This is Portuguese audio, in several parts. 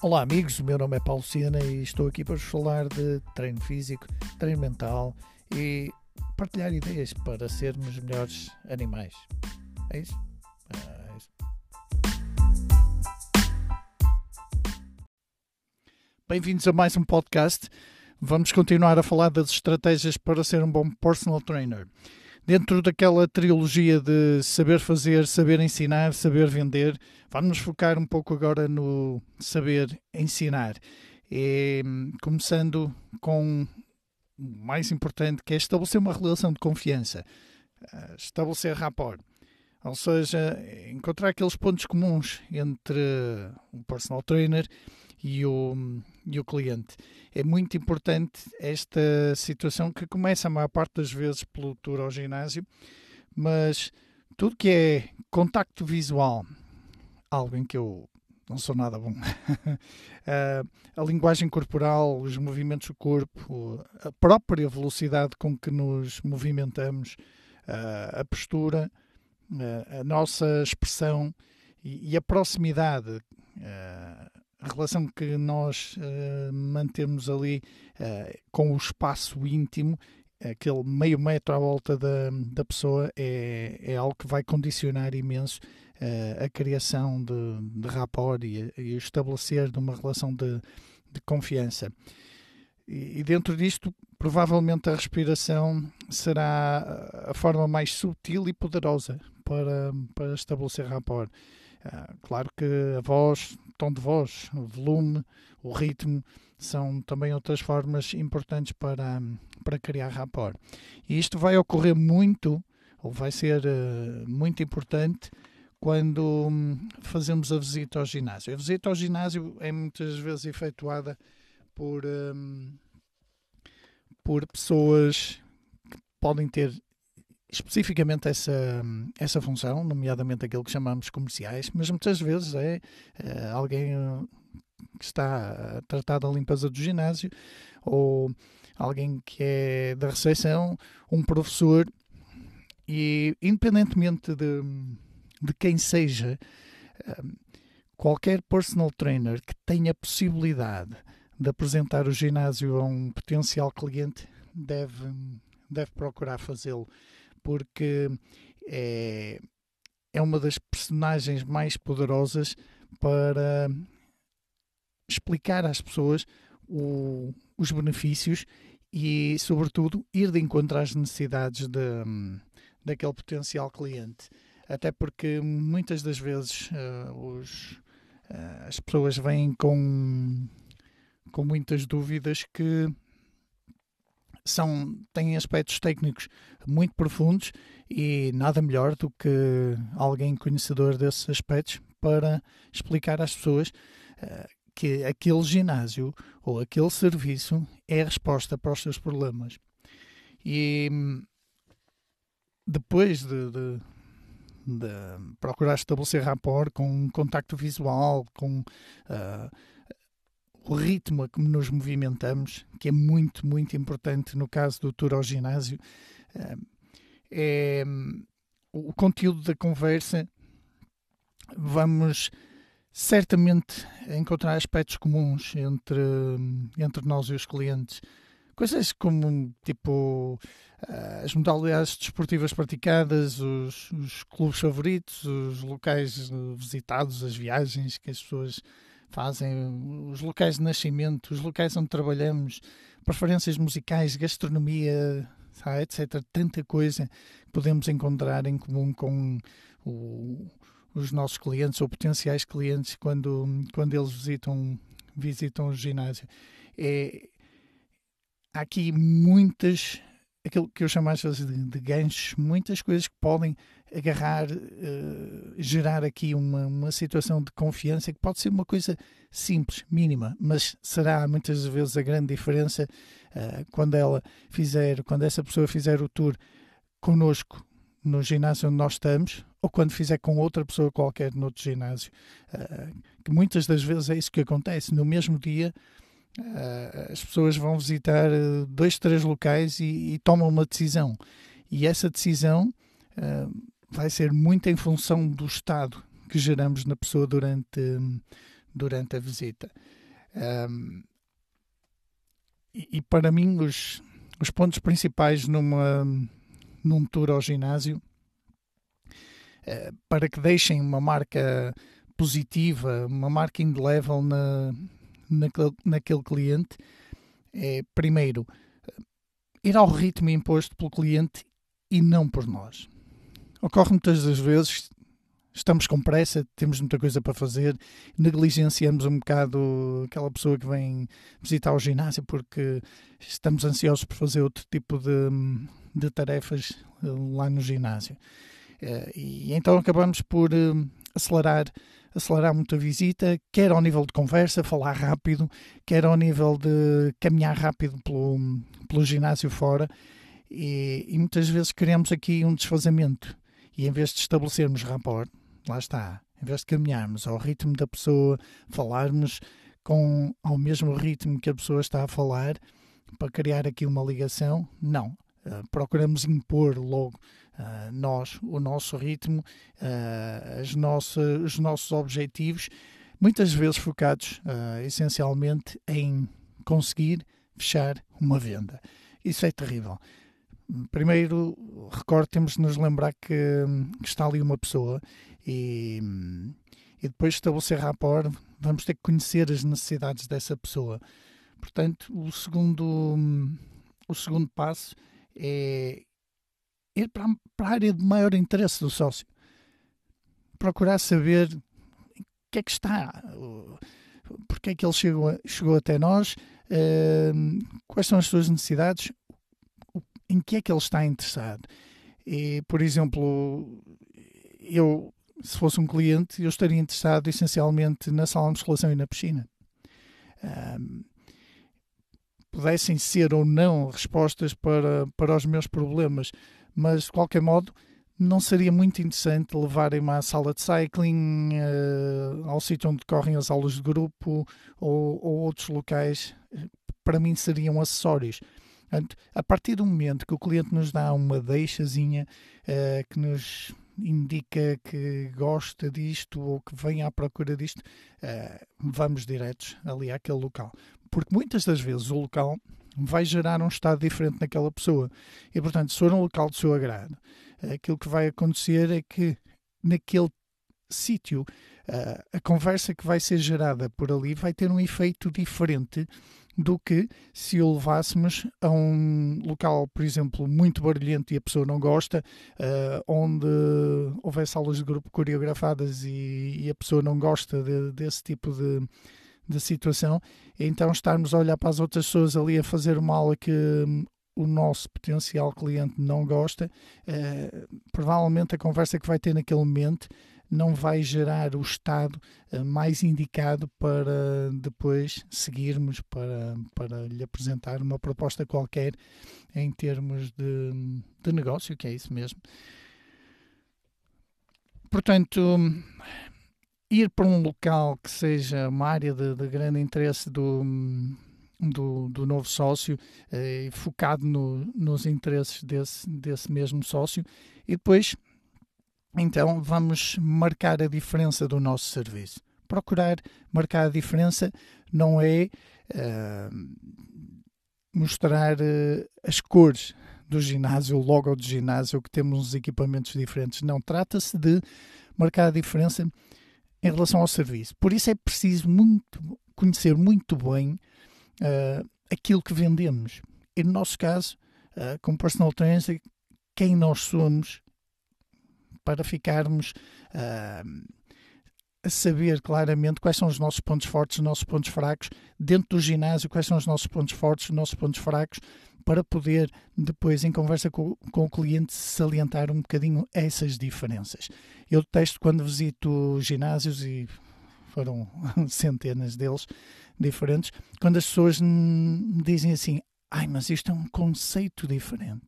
Olá amigos, o meu nome é Paulo Sena e estou aqui para vos falar de treino físico, treino mental e partilhar ideias para sermos melhores animais. É isso? É isso. Bem-vindos a mais um podcast. Vamos continuar a falar das estratégias para ser um bom personal trainer. Dentro daquela trilogia de saber fazer, saber ensinar, saber vender, vamos nos focar um pouco agora no saber ensinar. E, começando com o mais importante, que é estabelecer uma relação de confiança, eh, estabelecer rapport. Ou seja, encontrar aqueles pontos comuns entre o personal trainer e o, e o cliente. É muito importante esta situação que começa a maior parte das vezes pelo tour ao ginásio, mas tudo que é contacto visual, algo em que eu não sou nada bom. a linguagem corporal, os movimentos do corpo, a própria velocidade com que nos movimentamos, a postura, a nossa expressão e a proximidade a relação que nós uh, mantemos ali uh, com o espaço íntimo, aquele meio metro à volta da, da pessoa, é, é algo que vai condicionar imenso uh, a criação de, de rapport e, e estabelecer de uma relação de, de confiança. E, e dentro disto, provavelmente a respiração será a forma mais sutil e poderosa para, para estabelecer rapport. Ah, claro que a voz, tom de voz, o volume, o ritmo são também outras formas importantes para, para criar rapport. E isto vai ocorrer muito, ou vai ser uh, muito importante, quando um, fazemos a visita ao ginásio. A visita ao ginásio é muitas vezes efetuada por, um, por pessoas que podem ter especificamente essa, essa função, nomeadamente aquilo que chamamos comerciais, mas muitas vezes é, é alguém eh, que está a tratar da limpeza do ginásio ou alguém que é da recepção, um professor e independentemente de, de quem seja, eh, qualquer personal trainer que tenha possibilidade de apresentar o ginásio a um potencial cliente deve, deve procurar fazê-lo porque é, é uma das personagens mais poderosas para explicar às pessoas o, os benefícios e, sobretudo, ir de encontro às necessidades de, daquele potencial cliente. Até porque muitas das vezes uh, os, uh, as pessoas vêm com, com muitas dúvidas que são, têm aspectos técnicos muito profundos e nada melhor do que alguém conhecedor desses aspectos para explicar às pessoas uh, que aquele ginásio ou aquele serviço é a resposta para os seus problemas. E depois de, de, de procurar estabelecer rapport com um contacto visual, com uh, o ritmo a que nos movimentamos, que é muito, muito importante no caso do tour ao ginásio, eh, é o conteúdo da conversa. Vamos certamente encontrar aspectos comuns entre, entre nós e os clientes. Coisas como, tipo, eh, as modalidades desportivas praticadas, os, os clubes favoritos, os locais visitados, as viagens que as pessoas fazem, os locais de nascimento, os locais onde trabalhamos, preferências musicais, gastronomia, sabe, etc. Tanta coisa que podemos encontrar em comum com o, os nossos clientes ou potenciais clientes quando, quando eles visitam, visitam o ginásio. É, há aqui muitas aquilo que eu chamo às vezes de, de ganchos, muitas coisas que podem agarrar, uh, gerar aqui uma, uma situação de confiança que pode ser uma coisa simples, mínima, mas será muitas vezes a grande diferença uh, quando ela fizer, quando essa pessoa fizer o tour connosco no ginásio onde nós estamos ou quando fizer com outra pessoa qualquer no outro ginásio. Uh, que muitas das vezes é isso que acontece. No mesmo dia, as pessoas vão visitar dois, três locais e, e, tomam uma decisão. E essa decisão uh, vai ser muito em função do estado que geramos na pessoa durante, durante a visita. Um, e, e, para mim, os, os pontos principais numa, num tour ao ginásio, para que deixem uma marca positiva, uma marca indelével na, naquele, naquele cliente, é, primeiro, ir ao ritmo imposto pelo cliente e não por nós. Ocorre muitas das vezes, estamos com pressa, temos muita coisa para fazer, negligenciamos um bocado aquela pessoa que vem visitar o ginásio porque estamos ansiosos por fazer outro tipo de, de tarefas eh, lá no ginásio. Eh, e então acabamos por eh, acelerar acelerar muito a visita, quer ao nível de conversa, falar rápido, quer ao nível de caminhar rápido pelo, pelo ginásio fora. E, e muitas vezes queremos aqui um desfazamento. E em vez de estabelecermos rapport, lá está, em vez de caminharmos ao ritmo da pessoa, falarmos com ao mesmo ritmo que a pessoa está a falar, para criar aqui uma ligação, não. Uh, procuramos impor logo uh, nós, o nosso ritmo, uh, as nossas, os nossos objetivos, muitas vezes focados uh, essencialmente em conseguir fechar uma venda. Isso é terrível. Primeiro, recordo, temos de nos lembrar que, que está ali uma pessoa e, e depois estabelecer rapport, vamos ter que conhecer as necessidades dessa pessoa. Portanto, o segundo, o segundo passo é ir para, a área de maior interesse do sócio. Procurar saber o que é que está, porque é que ele chegou, chegou até nós, uh, quais são as suas necessidades, em que é que ele está interessado. E, por exemplo, eu, se fosse um cliente, eu estaria interessado essencialmente na sala de musculação e na piscina. Um, pudessem ser ou não respostas para, para os meus problemas, mas de qualquer modo não seria muito interessante levarem-me à sala de cycling, uh, ao sítio onde correm as aulas de grupo ou, ou outros locais, para mim seriam acessórios. Portanto, a partir do momento que o cliente nos dá uma deixazinha uh, que nos indica que gosta disto ou que vem à procura disto, uh, vamos diretos ali àquele local. Porque muitas das vezes o local vai gerar um estado diferente naquela pessoa. E, portanto, se for um local do seu agrado, aquilo que vai acontecer é que naquele sítio a conversa que vai ser gerada por ali vai ter um efeito diferente do que se o levássemos a um local, por exemplo, muito barulhento e a pessoa não gosta, uh, onde houvesse aulas de grupo coreografadas e, e a pessoa não gosta de, desse tipo de, de situação, então estarmos a olhar para as outras pessoas ali a fazer uma aula que hum, o nosso potencial cliente não gosta, uh, provavelmente a conversa que vai ter naquele momento não vai gerar o estado uh, mais indicado para depois seguirmos para, para lhe apresentar uma proposta qualquer em termos de, de negócio, que é isso mesmo. Portanto, ir para um local que seja uma área de, de grande interesse do, do, do novo sócio, eh, focado no, nos interesses desse, desse mesmo sócio, e depois, então, vamos marcar a diferença do nosso serviço. Procurar marcar a diferença não é uh, mostrar uh, as cores do ginásio, o logo do ginásio, que temos uns equipamentos diferentes. Não, trata-se de marcar a diferença em relação ao serviço. Por isso é preciso muito, conhecer muito bem uh, aquilo que vendemos. E no nosso caso, uh, como personal trainer, quem nós somos para ficarmos uh, a saber claramente quais são os nossos pontos fortes, os nossos pontos fracos, dentro do ginásio, quais são os nossos pontos fortes, os nossos pontos fracos, para poder depois, em conversa com, com o cliente, salientar um bocadinho essas diferenças. Eu detesto quando visito ginásios e foram centenas deles diferentes, quando as pessoas me dizem assim: ai, mas isto é um conceito diferente.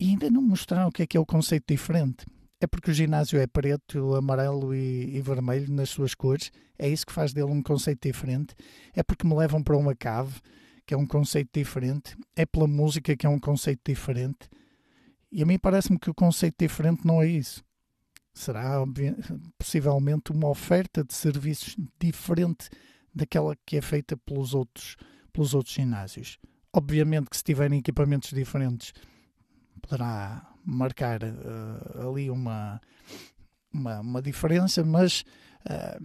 E ainda não mostraram o que é que é o conceito diferente. É porque o ginásio é preto, amarelo e, e, vermelho nas suas cores. É isso que faz dele um conceito diferente. É porque me levam para uma cave que é um conceito diferente, é pela música, que é um conceito diferente. E a mim parece-me que o conceito diferente não é isso. será possivelmente uma oferta de serviços diferente daquela que é feita pelos outros, pelos outros ginásios. Obviamente que se tiverem equipamentos diferentes poderá marcar uh, ali uma, uma, uma, diferença, mas uh,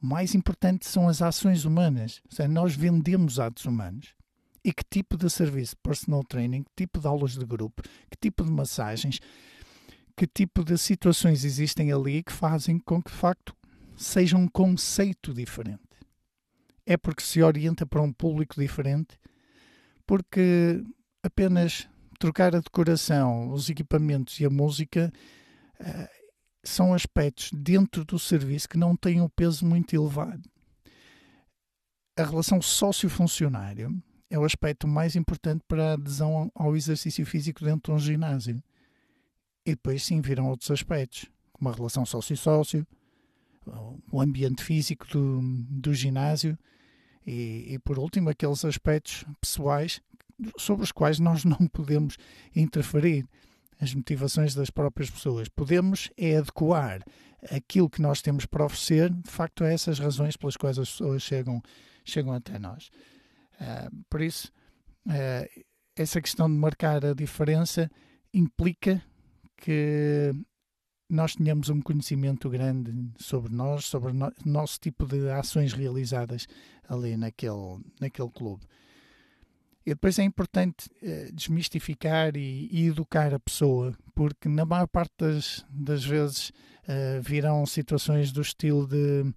o mais importante são as ações humanas. Seja, nós vendemos atos humanos. E que tipo de serviço? Personal training, que tipo de aulas de grupo, que tipo de massagens, que tipo de situações existem ali que fazem com que, de facto, seja um conceito diferente. É porque se orienta para um público diferente, porque apenas trocar a decoração, os equipamentos e a música uh, são aspectos dentro do serviço que não têm um peso muito elevado. A relação sócio-funcionário é o aspecto mais importante para a adesão ao exercício físico dentro de um ginásio. E depois sim viram outros aspectos, como a relação sócio-sócio, o ambiente físico do, do ginásio e, e, por último, aqueles aspectos pessoais sobre os quais nós não podemos interferir. As motivações das próprias pessoas. Podemos é adequar aquilo que nós temos para oferecer, de facto, a essas razões pelas quais as pessoas chegam, chegam até nós. Uh, por isso, uh, essa questão de marcar a diferença implica que nós tenhamos um conhecimento grande sobre nós, sobre o no, nosso tipo de ações realizadas ali naquele, naquele clube. E depois é importante uh, desmistificar e, e, educar a pessoa, porque na maior parte das, das vezes uh, virão situações do estilo de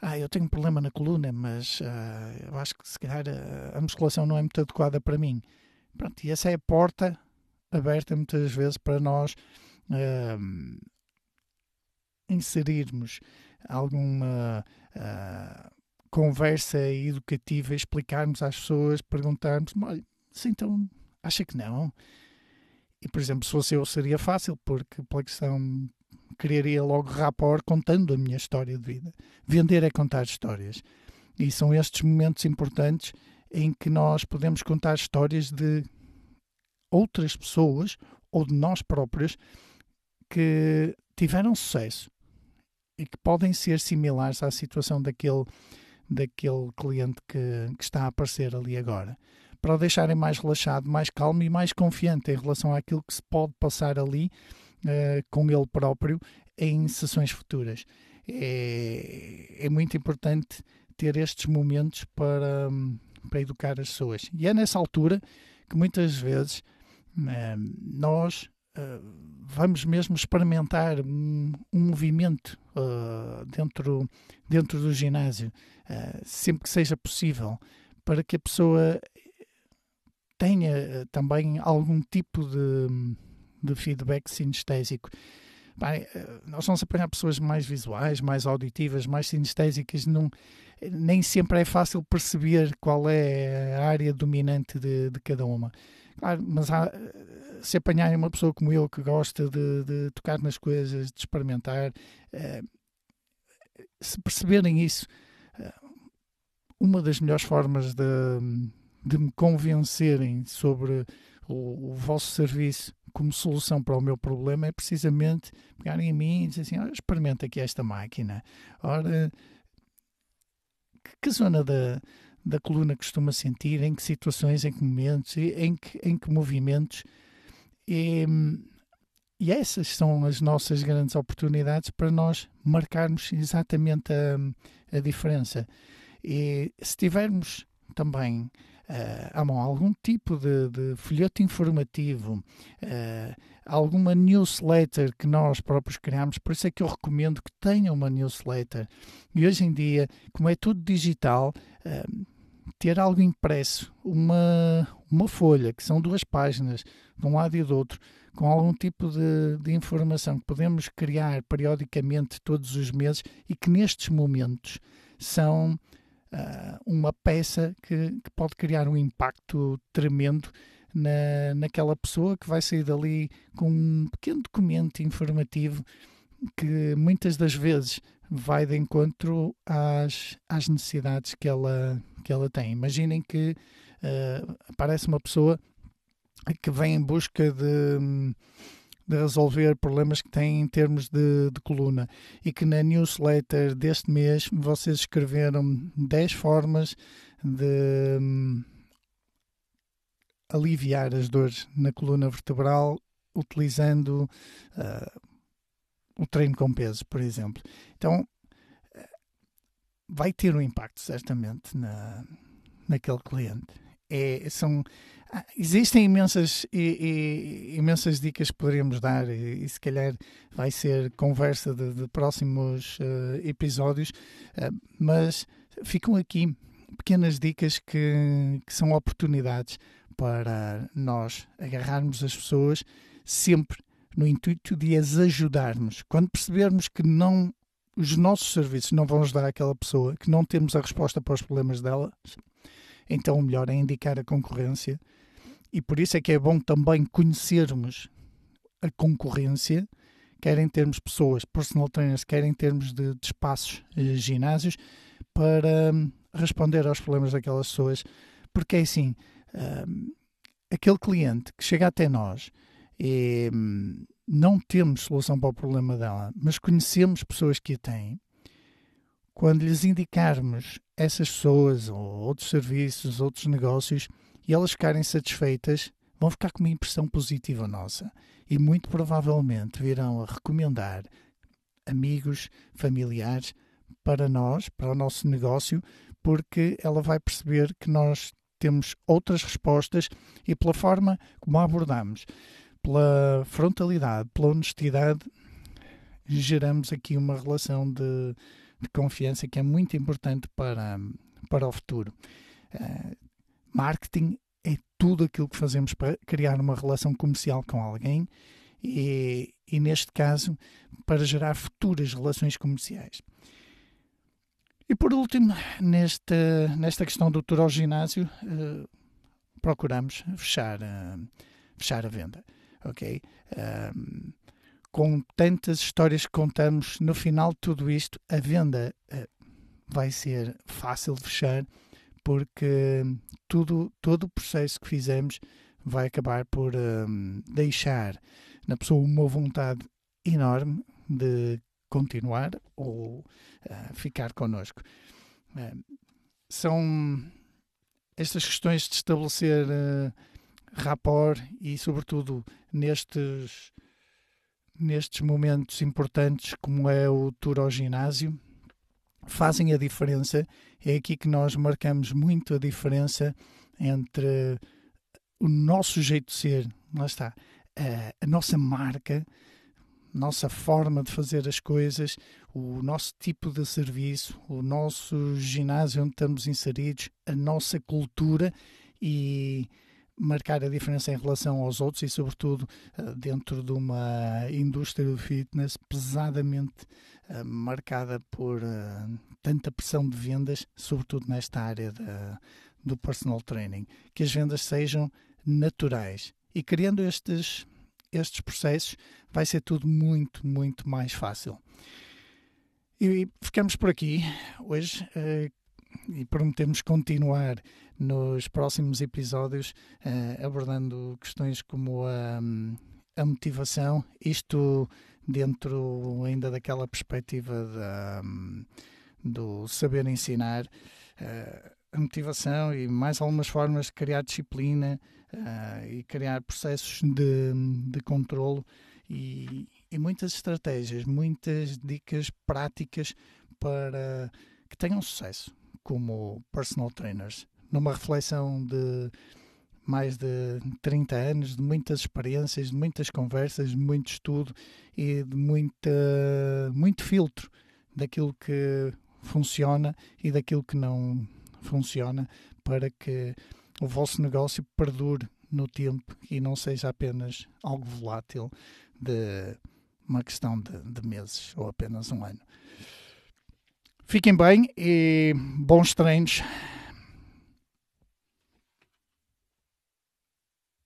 ah, eu tenho um problema na coluna, mas uh, eu acho que se calhar a musculação não é muito adequada para mim. Pronto, e essa é a porta aberta muitas vezes para nós uh, inserirmos alguma uh, conversa educativa, explicarmos às pessoas, perguntarmos, olha, se então acha que não? E, por exemplo, se fosse eu, seria fácil, porque pela questão criaria logo rapport contando a minha história de vida. Vender é contar histórias. E são estes momentos importantes em que nós podemos contar histórias de outras pessoas ou de nós próprios que tiveram sucesso e que podem ser similares à situação daquele, daquele cliente que, que está a aparecer ali agora. Para o deixarem mais relaxado, mais calmo e mais confiante em relação àquilo que se pode passar ali uh, com ele próprio em sessões futuras. É, é muito importante ter estes momentos para, para educar as pessoas. E é nessa altura que muitas vezes uh, nós uh, vamos mesmo experimentar um, um movimento uh, dentro, dentro do ginásio, sempre que seja possível, para que a pessoa tenha também algum tipo de, de feedback sinestésico. Bem, eh, nós vamos apanhar pessoas mais visuais, mais auditivas, mais sinestésicas. Nem sempre é fácil perceber qual é a área dominante de, de cada uma. Claro, mas há, eh, se apanharem uma pessoa como eu que gosta de, de tocar nas coisas, de experimentar, eh, se perceberem isso, uma das melhores formas de, de me convencerem sobre o, o vosso serviço como solução para o meu problema é precisamente pegarem em mim e dizer assim: olha, experimenta aqui esta máquina. Ora, que, que zona da, da coluna costuma sentir, em que situações, em que momentos, em que, em que movimentos. E, e essas são as nossas grandes oportunidades para nós marcarmos exatamente a, a diferença. E se tivermos também uh, algum tipo de, de folheto informativo, uh, alguma newsletter que nós próprios criamos, por isso é que eu recomendo que tenham uma newsletter. E hoje em dia, como é tudo digital, uh, ter algo impresso, uma, uma folha, que são duas páginas, de um lado e do outro, com algum tipo de, de, informação que podemos criar periodicamente todos os meses e que nestes momentos são uh, uma peça que, que, pode criar um impacto tremendo na, naquela pessoa que vai sair dali com um pequeno documento informativo que muitas das vezes vai de encontro às, às necessidades que ela, que ela tem. Imaginem que uh, aparece uma pessoa que vem em busca de, de resolver problemas que têm em termos de, de, coluna e que na newsletter deste mês vocês escreveram 10 formas de hum, aliviar as dores na coluna vertebral utilizando uh, o treino com peso, por exemplo. Então, vai ter um impacto, certamente, na, naquele cliente. É, são, ah, existem imensas, e, e, imensas dicas que poderíamos dar, e, e, se calhar vai ser conversa de, de próximos uh, episódios, uh, mas ficam aqui pequenas dicas que, que são oportunidades para nós agarrarmos as pessoas sempre no intuito de as ajudarmos. Quando percebermos que não os nossos serviços não vão ajudar aquela pessoa, que não temos a resposta para os problemas dela, então o melhor é indicar a concorrência. E por isso é que é bom também conhecermos a concorrência, quer em termos de pessoas, personal trainers, quer em termos de, de espaços, eh, ginásios, para hum, responder aos problemas daquelas pessoas. Porque é assim, um, aquele cliente que chega até nós e hum, não temos solução para o problema dela, mas conhecemos pessoas que a têm, quando lhes indicarmos essas pessoas ou outros serviços, outros negócios, e elas ficarem satisfeitas, vão ficar com uma impressão positiva nossa. E muito provavelmente virão a recomendar amigos, familiares para nós, para o nosso negócio, porque ela vai perceber que nós temos outras respostas e pela forma como a abordamos pela frontalidade, pela honestidade, geramos aqui uma relação de, de confiança que é muito importante para, para o futuro. Uh, marketing é tudo aquilo que fazemos para criar uma relação comercial com alguém e, e neste caso, para gerar futuras relações comerciais. E por último, nesta, nesta questão do tour ao ginásio, uh, procuramos fechar, uh, fechar a venda ok? Com tantas histórias que contamos, no final de tudo isto, a venda uh, vai ser fácil de fechar, porque tudo, todo o processo que fizemos vai acabar por um, deixar na pessoa uma vontade enorme de continuar ou uh, ficar connosco. Uh, são estas questões de estabelecer uh, rapport e, sobretudo, nestes, nestes momentos importantes, como é o tour ao ginásio, fazem a diferença. É aqui que nós marcamos muito a diferença entre o nosso jeito de ser, lá está, a, nossa marca, nossa forma de fazer as coisas, o nosso tipo de serviço, o nosso ginásio onde estamos inseridos, a nossa cultura e marcar a diferença em relação aos outros e, sobretudo, eh, dentro de uma indústria do fitness pesadamente eh, marcada por eh, tanta pressão de vendas, sobretudo nesta área do personal training. Que as vendas sejam naturais. E criando estes, estes processos, vai ser tudo muito, muito mais fácil. E ficamos por aqui hoje e prometemos continuar nos próximos episódios uh, abordando questões como a, a, motivação, isto dentro ainda daquela perspectiva da, do saber ensinar, uh, a motivação e mais algumas formas de criar disciplina uh, e criar processos de, de controlo e, e muitas estratégias, muitas dicas práticas para que tenham sucesso como personal trainers, numa reflexão de mais de 30 anos, de muitas experiências, de muitas conversas, de muito estudo e de muita, muito filtro daquilo que funciona e daquilo que não funciona para que o vosso negócio perdure no tempo e não seja apenas algo volátil de uma questão de, de meses ou apenas um ano. Fiquem bem e bons treinos